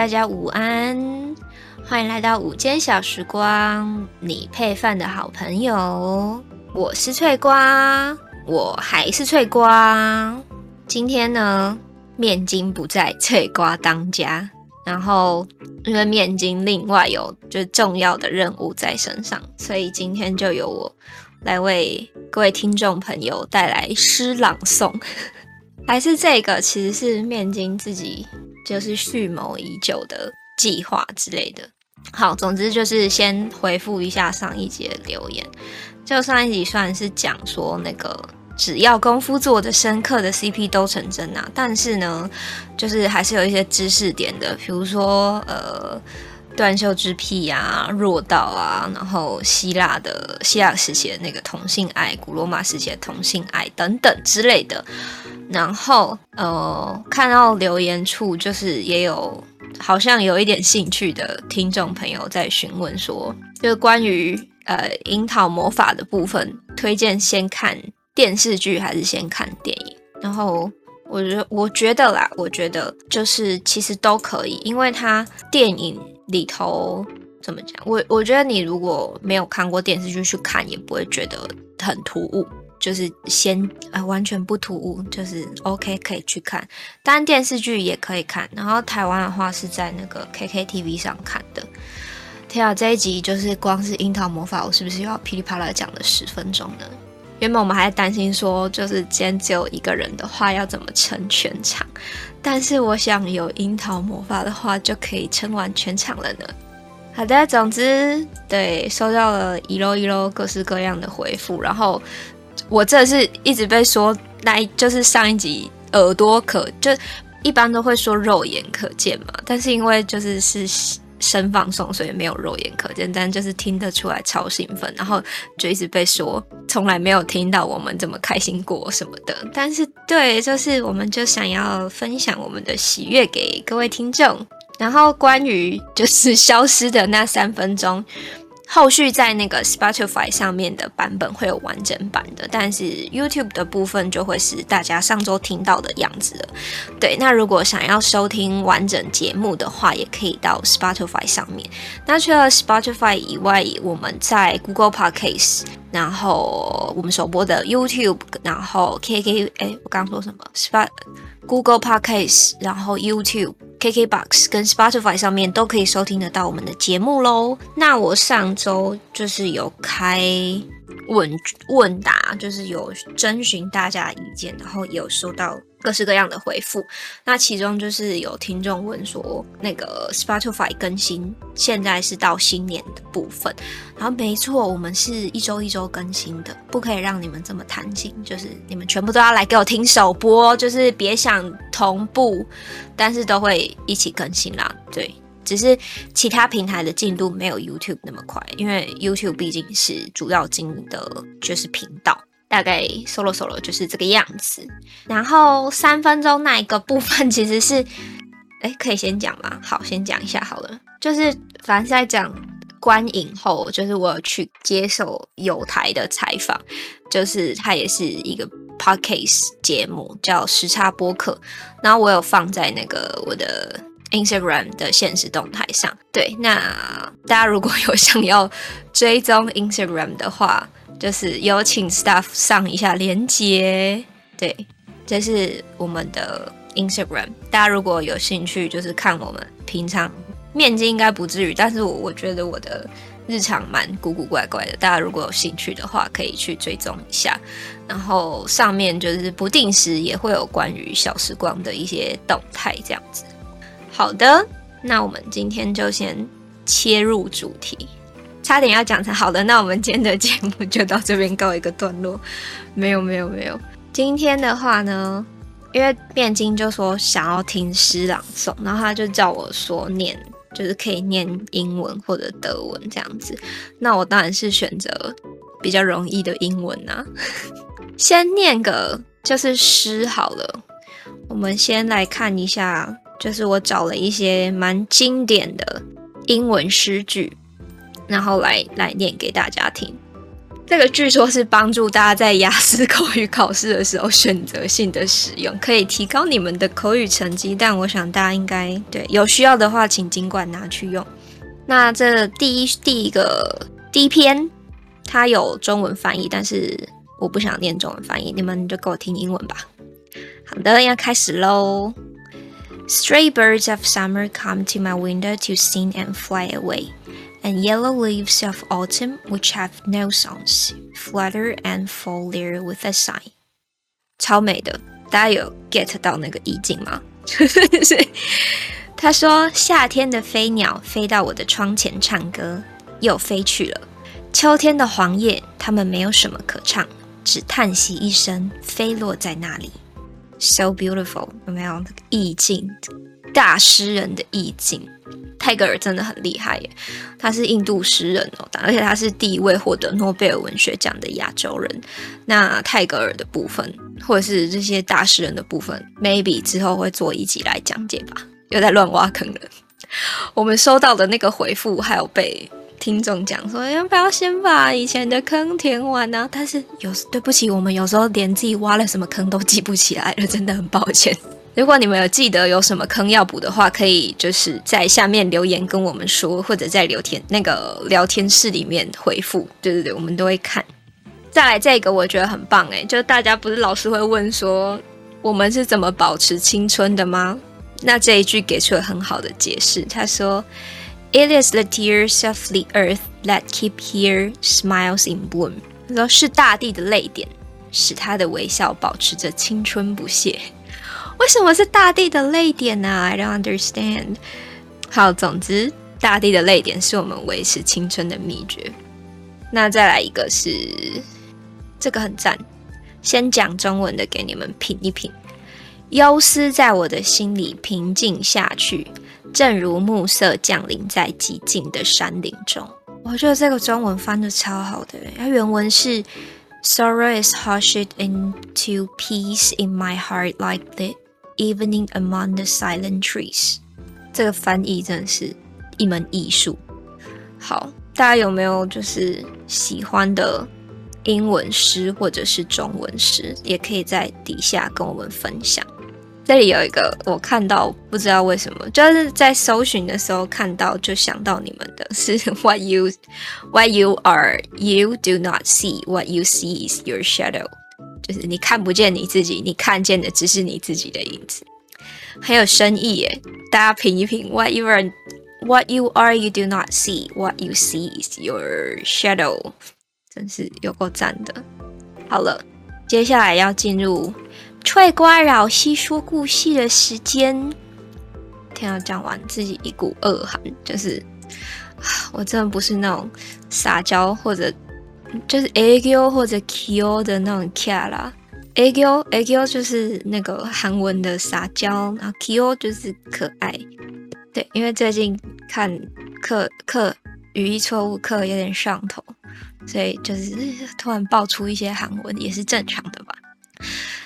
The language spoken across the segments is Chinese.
大家午安，欢迎来到午间小时光，你配饭的好朋友，我是脆瓜，我还是脆瓜。今天呢，面筋不在，脆瓜当家。然后因为面筋另外有就重要的任务在身上，所以今天就由我来为各位听众朋友带来诗朗诵。还是这个，其实是面筋自己就是蓄谋已久的计划之类的。好，总之就是先回复一下上一集的留言。就上一集虽然是讲说那个只要功夫做的深刻的 CP 都成真啊，但是呢，就是还是有一些知识点的，比如说呃。断袖之癖啊，弱道啊，然后希腊的希腊时期的那个同性爱，古罗马时期的同性爱等等之类的。然后呃，看到留言处就是也有好像有一点兴趣的听众朋友在询问说，就是关于呃樱桃魔法的部分，推荐先看电视剧还是先看电影？然后我觉得我觉得啦，我觉得就是其实都可以，因为它电影。里头怎么讲？我我觉得你如果没有看过电视剧去看，也不会觉得很突兀。就是先、呃，完全不突兀，就是 OK 可以去看。当然电视剧也可以看。然后台湾的话是在那个 KKTV 上看的。天啊，这一集就是光是樱桃魔法，我是不是又要噼里啪啦讲了十分钟呢？原本我们还在担心说，就是今天只有一个人的话，要怎么撑全场？但是我想有樱桃魔法的话，就可以撑完全场了呢。好的，总之对，收到了一摞一摞各式各样的回复，然后我这是一直被说，那就是上一集耳朵可就一般都会说肉眼可见嘛，但是因为就是是。声放松，所以没有肉眼可见，但就是听得出来超兴奋，然后就一直被说从来没有听到我们这么开心过什么的。但是对，就是我们就想要分享我们的喜悦给各位听众。然后关于就是消失的那三分钟。后续在那个 Spotify 上面的版本会有完整版的，但是 YouTube 的部分就会是大家上周听到的样子了。对，那如果想要收听完整节目的话，也可以到 Spotify 上面。那除了 Spotify 以外，我们在 Google Podcast，然后我们首播的 YouTube，然后 KK，哎，我刚刚说什么？Spot Google Podcast，然后 YouTube。KKBOX 跟 Spotify 上面都可以收听得到我们的节目喽。那我上周就是有开问问答，就是有征询大家的意见，然后有收到。各式各样的回复，那其中就是有听众问说，那个 Spotify 更新现在是到新年的部分，然后没错，我们是一周一周更新的，不可以让你们这么贪心，就是你们全部都要来给我听首播，就是别想同步，但是都会一起更新啦。对，只是其他平台的进度没有 YouTube 那么快，因为 YouTube 毕竟是主要经营的就是频道。大概 solo solo 就是这个样子，然后三分钟那一个部分 其实是，哎，可以先讲吗？好，先讲一下好了。就是反正是在讲观影后，就是我有去接受友台的采访，就是它也是一个 podcast 节目，叫时差播客，然后我有放在那个我的 Instagram 的现实动态上。对，那大家如果有想要追踪 Instagram 的话，就是有请 staff 上一下连接，对，这是我们的 Instagram。大家如果有兴趣，就是看我们平常面积应该不至于，但是我我觉得我的日常蛮古古怪怪的。大家如果有兴趣的话，可以去追踪一下。然后上面就是不定时也会有关于小时光的一些动态，这样子。好的，那我们今天就先切入主题。差点要讲成好的，那我们今天的节目就到这边告一个段落。没有没有没有，今天的话呢，因为面筋就说想要听诗朗诵，然后他就叫我说念，就是可以念英文或者德文这样子。那我当然是选择比较容易的英文啊，先念个就是诗好了。我们先来看一下，就是我找了一些蛮经典的英文诗句。然后来来念给大家听。这个据说是帮助大家在雅思口语考试的时候选择性的使用，可以提高你们的口语成绩。但我想大家应该对有需要的话，请尽管拿去用。那这第一第一个第一篇，它有中文翻译，但是我不想念中文翻译，你们就给我听英文吧。好的，要开始喽。Stray birds of summer come to my window to sing and fly away. And yellow leaves of autumn, which have no songs, flutter and fall there with a sigh。超美的，大家有 get 到那个意境吗？他说：“夏天的飞鸟飞到我的窗前唱歌，又飞去了。秋天的黄叶，它们没有什么可唱，只叹息一声，飞落在那里。So beautiful，有没有意境？大诗人的意境。”泰戈尔真的很厉害耶，他是印度诗人哦，而且他是第一位获得诺贝尔文学奖的亚洲人。那泰戈尔的部分，或者是这些大诗人的部分，maybe 之后会做一集来讲解吧。又在乱挖坑了。我们收到的那个回复，还有被听众讲说，要不要先把以前的坑填完呢？但是有对不起，我们有时候连自己挖了什么坑都记不起来了，真的很抱歉。如果你们有记得有什么坑要补的话，可以就是在下面留言跟我们说，或者在聊天那个聊天室里面回复。对对对，我们都会看。再来这个，我觉得很棒诶，就大家不是老是会问说我们是怎么保持青春的吗？那这一句给出了很好的解释。他说：“It is the tears of the earth that keep here smiles in bloom。”他说是大地的泪点，使他的微笑保持着青春不懈。为什么是大地的泪点呢？啊？I don't understand。好，总之，大地的泪点是我们维持青春的秘诀。那再来一个是，这个很赞。先讲中文的给你们品一品。忧思在我的心里平静下去，正如暮色降临在寂静的山林中。我觉得这个中文翻的超好的，它原文是 Sorrow is hushed into peace in my heart like this Evening among the silent trees，这个翻译真的是一门艺术。好，大家有没有就是喜欢的英文诗或者是中文诗，也可以在底下跟我们分享。这里有一个我看到，不知道为什么，就是在搜寻的时候看到，就想到你们的是 What you What you are, you do not see. What you see is your shadow. 就是你看不见你自己，你看见的只是你自己的影子，很有深意耶。大家品一品，What you are, what you are, you do not see. What you see is your shadow。真是有够赞的。好了，接下来要进入翠瓜老西说故事的时间。听到讲完，自己一股恶寒，就是我真的不是那种撒娇或者。就是 a g o 或者 kyo 的那种 kya 啦，aegyo a g o 就是那个韩文的撒娇，然后 kyo 就是可爱。对，因为最近看课课语义错误课有点上头，所以就是突然爆出一些韩文也是正常的吧。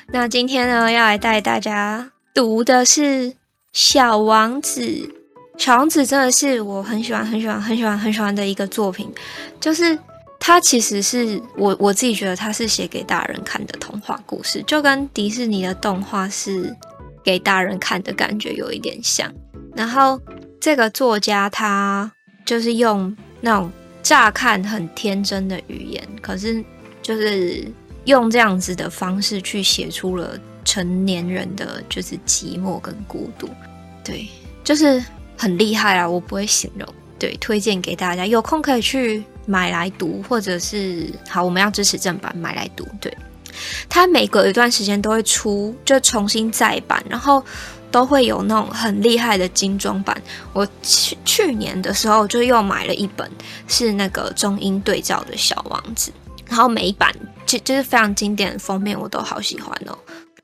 那今天呢，要来带大家读的是《小王子》。《小王子》真的是我很喜欢、很喜欢、很喜欢、很喜欢的一个作品，就是。它其实是我我自己觉得它是写给大人看的童话故事，就跟迪士尼的动画是给大人看的感觉有一点像。然后这个作家他就是用那种乍看很天真的语言，可是就是用这样子的方式去写出了成年人的就是寂寞跟孤独，对，就是很厉害啊！我不会形容，对，推荐给大家，有空可以去。买来读，或者是好，我们要支持正版，买来读。对，它每隔一段时间都会出，就重新再版，然后都会有那种很厉害的精装版。我去去年的时候就又买了一本，是那个中英对照的小王子，然后每一版就就是非常经典的封面，我都好喜欢哦。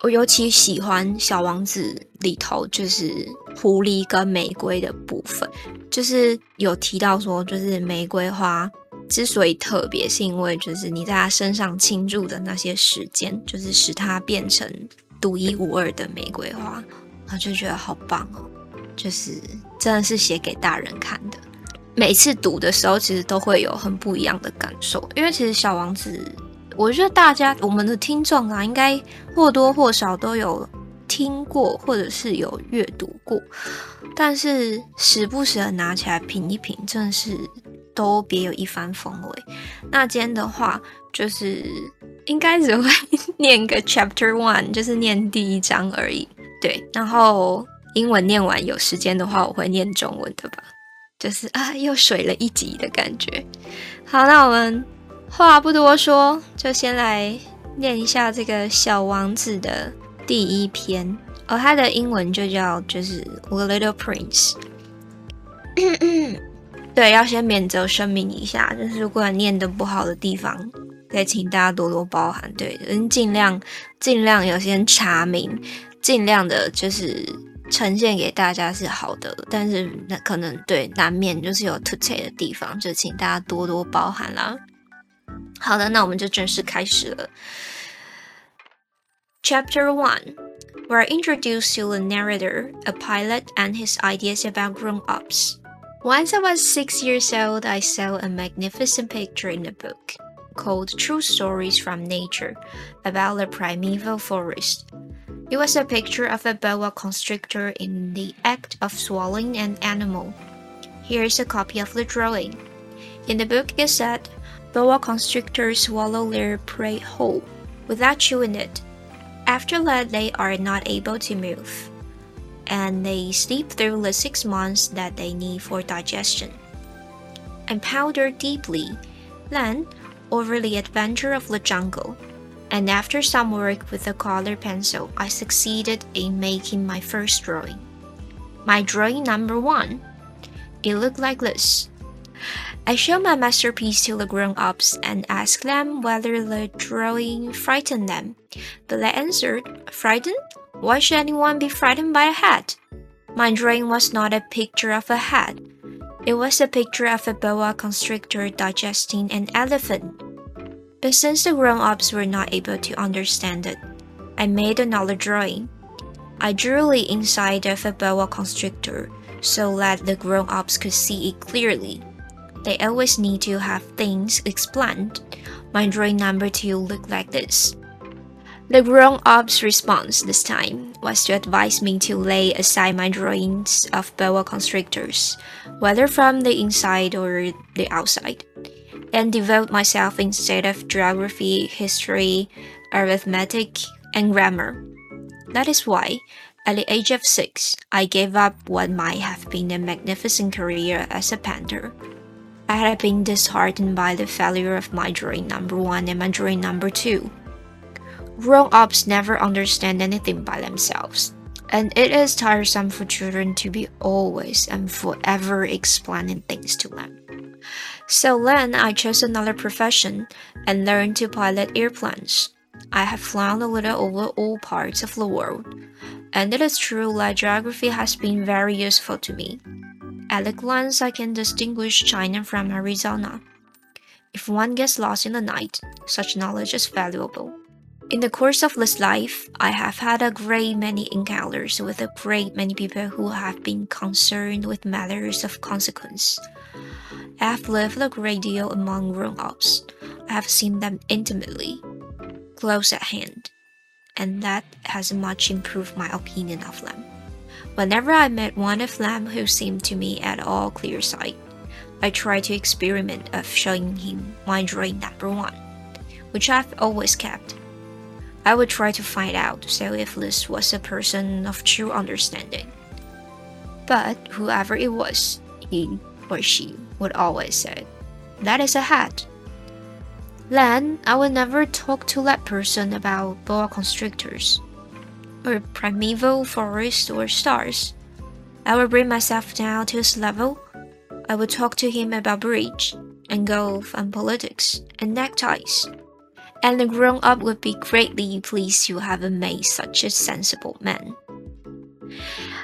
我尤其喜欢小王子里头就是狐狸跟玫瑰的部分，就是有提到说，就是玫瑰花。之所以特别，是因为就是你在他身上倾注的那些时间，就是使他变成独一无二的玫瑰花，我就觉得好棒哦！就是真的是写给大人看的。每次读的时候，其实都会有很不一样的感受。因为其实《小王子》，我觉得大家我们的听众啊，应该或多或少都有听过，或者是有阅读过。但是时不时的拿起来品一品，真的是都别有一番风味。那今天的话，就是应该只会念个 Chapter One，就是念第一章而已。对，然后英文念完，有时间的话，我会念中文的吧。就是啊，又水了一集的感觉。好，那我们话不多说，就先来念一下这个《小王子》的第一篇。哦，它的英文就叫就是《The Little Prince》。对，要先免责声明一下，就是如果念的不好的地方，再请大家多多包涵。对，嗯，尽量尽量有先查明，尽量的就是。呈现给大家是好的，但是那可能对难免就是有突兀的地方，就请大家多多包涵啦。好的，那我们就正式开始了。Chapter One, where introduced to the narrator, a pilot, and his ideas about grown-ups. Once I was six years old, I saw a magnificent picture in a book called True Stories from Nature about the primeval forest. It was a picture of a boa constrictor in the act of swallowing an animal. Here's a copy of the drawing. In the book it said, boa constrictors swallow their prey whole, without chewing it. After that, they are not able to move, and they sleep through the six months that they need for digestion. And powder deeply, then, over the adventure of the jungle, and after some work with a color pencil, I succeeded in making my first drawing. My drawing number one. It looked like this. I showed my masterpiece to the grown-ups and asked them whether the drawing frightened them. But they answered, Frightened? Why should anyone be frightened by a hat? My drawing was not a picture of a hat. It was a picture of a boa constrictor digesting an elephant. But since the grown-ups were not able to understand it, I made another drawing. I drew the inside of a boa constrictor so that the grown-ups could see it clearly. They always need to have things explained. My drawing number two looked like this. The grown-ups' response this time was to advise me to lay aside my drawings of boa constrictors, whether from the inside or the outside and devote myself instead of geography, history, arithmetic, and grammar. That is why, at the age of six, I gave up what might have been a magnificent career as a painter. I had been disheartened by the failure of my drawing number one and my drawing number two. Grown ups never understand anything by themselves, and it is tiresome for children to be always and forever explaining things to them. So then I chose another profession and learned to pilot airplanes. I have flown a little over all parts of the world, and it is true that geography has been very useful to me. At a glance, I can distinguish China from Arizona. If one gets lost in the night, such knowledge is valuable. In the course of this life, I have had a great many encounters with a great many people who have been concerned with matters of consequence. I have lived a great deal among grown ups. I have seen them intimately, close at hand, and that has much improved my opinion of them. Whenever I met one of them who seemed to me at all clear sight, I tried to experiment of showing him my drawing number one, which I've always kept. I would try to find out so if this was a person of true understanding. But whoever it was, he or she would always say, That is a hat. Then I would never talk to that person about boa constrictors, or primeval forests or stars. I would bring myself down to his level. I would talk to him about bridge and golf and politics and neckties. And the grown up would be greatly pleased to have made such a sensible man.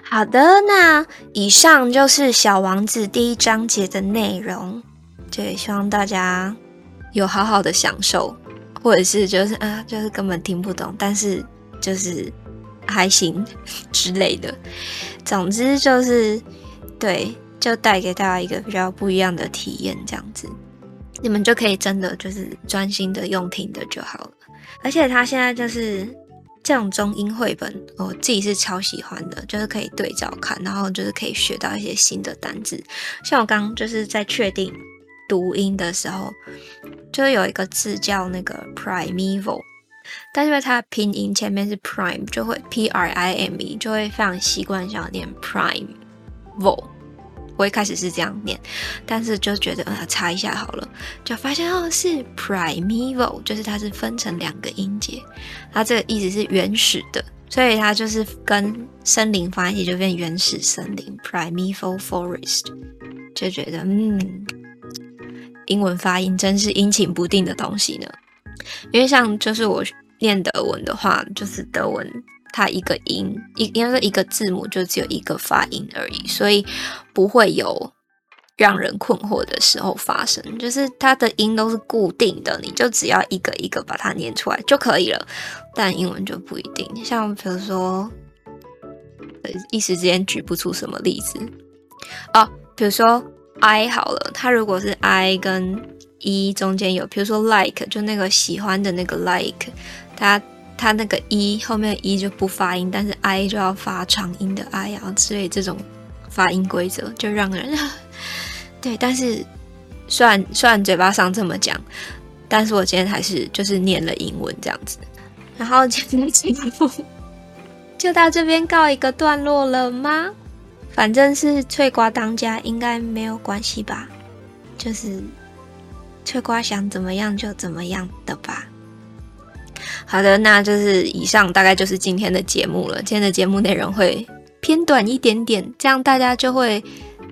好的，那以上就是《小王子》第一章节的内容。对，希望大家有好好的享受，或者是就是啊，就是根本听不懂，但是就是还行之类的。总之就是对，就带给大家一个比较不一样的体验，这样子，你们就可以真的就是专心的用听的就好了。而且他现在就是这种中英绘本，我自己是超喜欢的，就是可以对照看，然后就是可以学到一些新的单字。像我刚就是在确定读音的时候，就是有一个字叫那个 primeval，但是因为它的拼音前面是 prime，就会 p r i m e，就会非常习惯想念 primeval。我一开始是这样念，但是就觉得呃查一下好了，就发现哦是 primeval，就是它是分成两个音节，它这个意思是原始的，所以它就是跟森林放一起就变原始森林 primeval forest，就觉得嗯，英文发音真是阴晴不定的东西呢，因为像就是我念德文的话，就是德文。它一个音一应该说一个字母就只有一个发音而已，所以不会有让人困惑的时候发生。就是它的音都是固定的，你就只要一个一个把它念出来就可以了。但英文就不一定，像比如说，一时之间举不出什么例子哦。比如说 I 好了，它如果是 I 跟 E 中间有，比如说 like 就那个喜欢的那个 like，它。它那个 e 后面一就不发音，但是 i 就要发长音的 i 啊之类这种发音规则，就让人 对。但是虽然虽然嘴巴上这么讲，但是我今天还是就是念了英文这样子。然后今天的节目 就到这边告一个段落了吗？反正是翠瓜当家，应该没有关系吧？就是翠瓜想怎么样就怎么样的吧。好的，那就是以上大概就是今天的节目了。今天的节目内容会偏短一点点，这样大家就会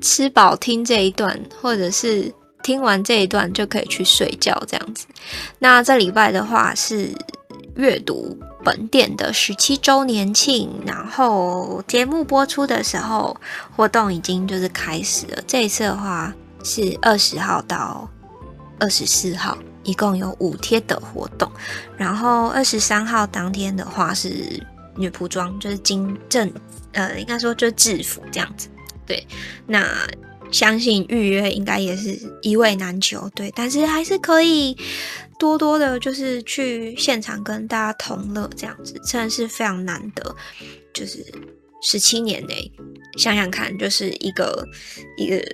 吃饱听这一段，或者是听完这一段就可以去睡觉这样子。那这礼拜的话是阅读本店的十七周年庆，然后节目播出的时候活动已经就是开始了。这一次的话是二十号到二十四号。一共有五天的活动，然后二十三号当天的话是女仆装，就是金正，呃，应该说就是制服这样子。对，那相信预约应该也是一位难求，对，但是还是可以多多的，就是去现场跟大家同乐这样子，真的是非常难得。就是十七年内，想想看，就是一个一个，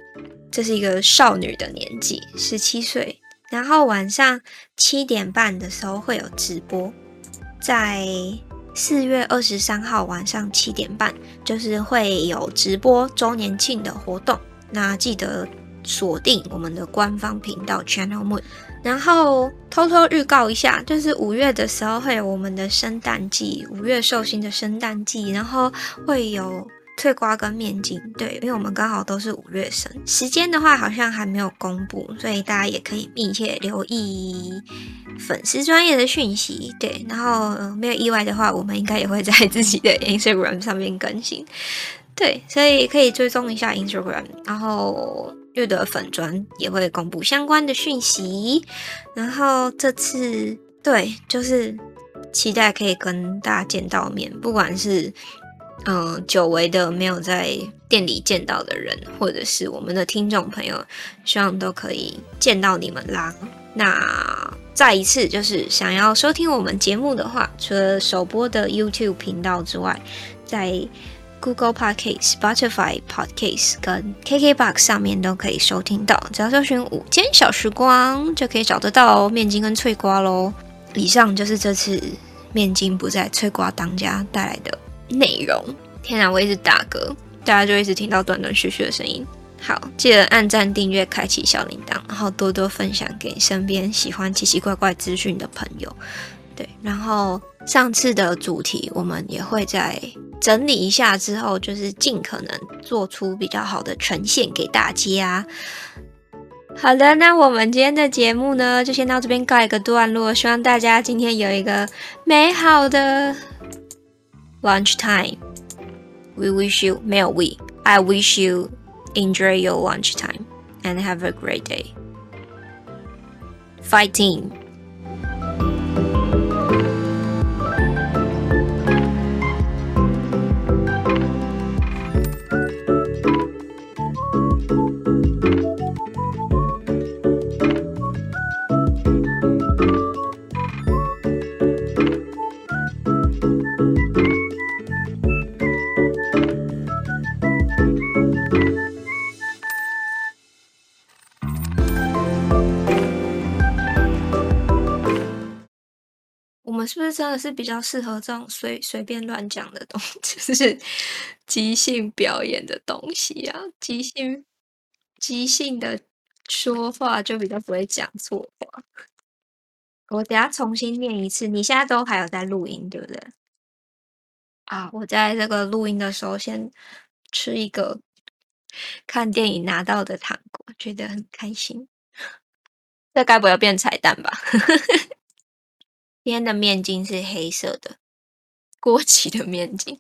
这是一个少女的年纪，十七岁。然后晚上七点半的时候会有直播，在四月二十三号晚上七点半，就是会有直播周年庆的活动。那记得锁定我们的官方频道 Channel Moon。然后偷偷预告一下，就是五月的时候会有我们的圣诞季，五月寿星的圣诞季，然后会有。脆瓜跟面筋，对，因为我们刚好都是五月生，时间的话好像还没有公布，所以大家也可以密切留意粉丝专业的讯息，对，然后、呃、没有意外的话，我们应该也会在自己的 Instagram 上面更新，对，所以可以追踪一下 Instagram，然后月的粉专也会公布相关的讯息，然后这次对，就是期待可以跟大家见到面，不管是。嗯，久违的没有在店里见到的人，或者是我们的听众朋友，希望都可以见到你们啦。那再一次，就是想要收听我们节目的话，除了首播的 YouTube 频道之外，在 Google Podcast、Spotify Podcast 跟 KKBox 上面都可以收听到。只要搜寻“午间小时光”，就可以找得到面筋跟脆瓜喽。以上就是这次面筋不在脆瓜当家带来的。内容，天啊，我一直打嗝，大家就一直听到断断续续的声音。好，记得按赞、订阅、开启小铃铛，然后多多分享给身边喜欢奇奇怪怪资讯的朋友。对，然后上次的主题我们也会在整理一下，之后就是尽可能做出比较好的呈现给大家。好的，那我们今天的节目呢，就先到这边告一个段落。希望大家今天有一个美好的。Lunch time. We wish you, 没有 we. I wish you enjoy your lunch time and have a great day. Fighting. 我是不是真的是比较适合这种随随便乱讲的东西，就是即兴表演的东西啊？即兴即兴的说话就比较不会讲错话。我等下重新念一次，你现在都还有在录音，对不对？啊，我在这个录音的时候先吃一个看电影拿到的糖果，觉得很开心。这该不会变彩蛋吧？今天的面筋是黑色的，过期的面筋。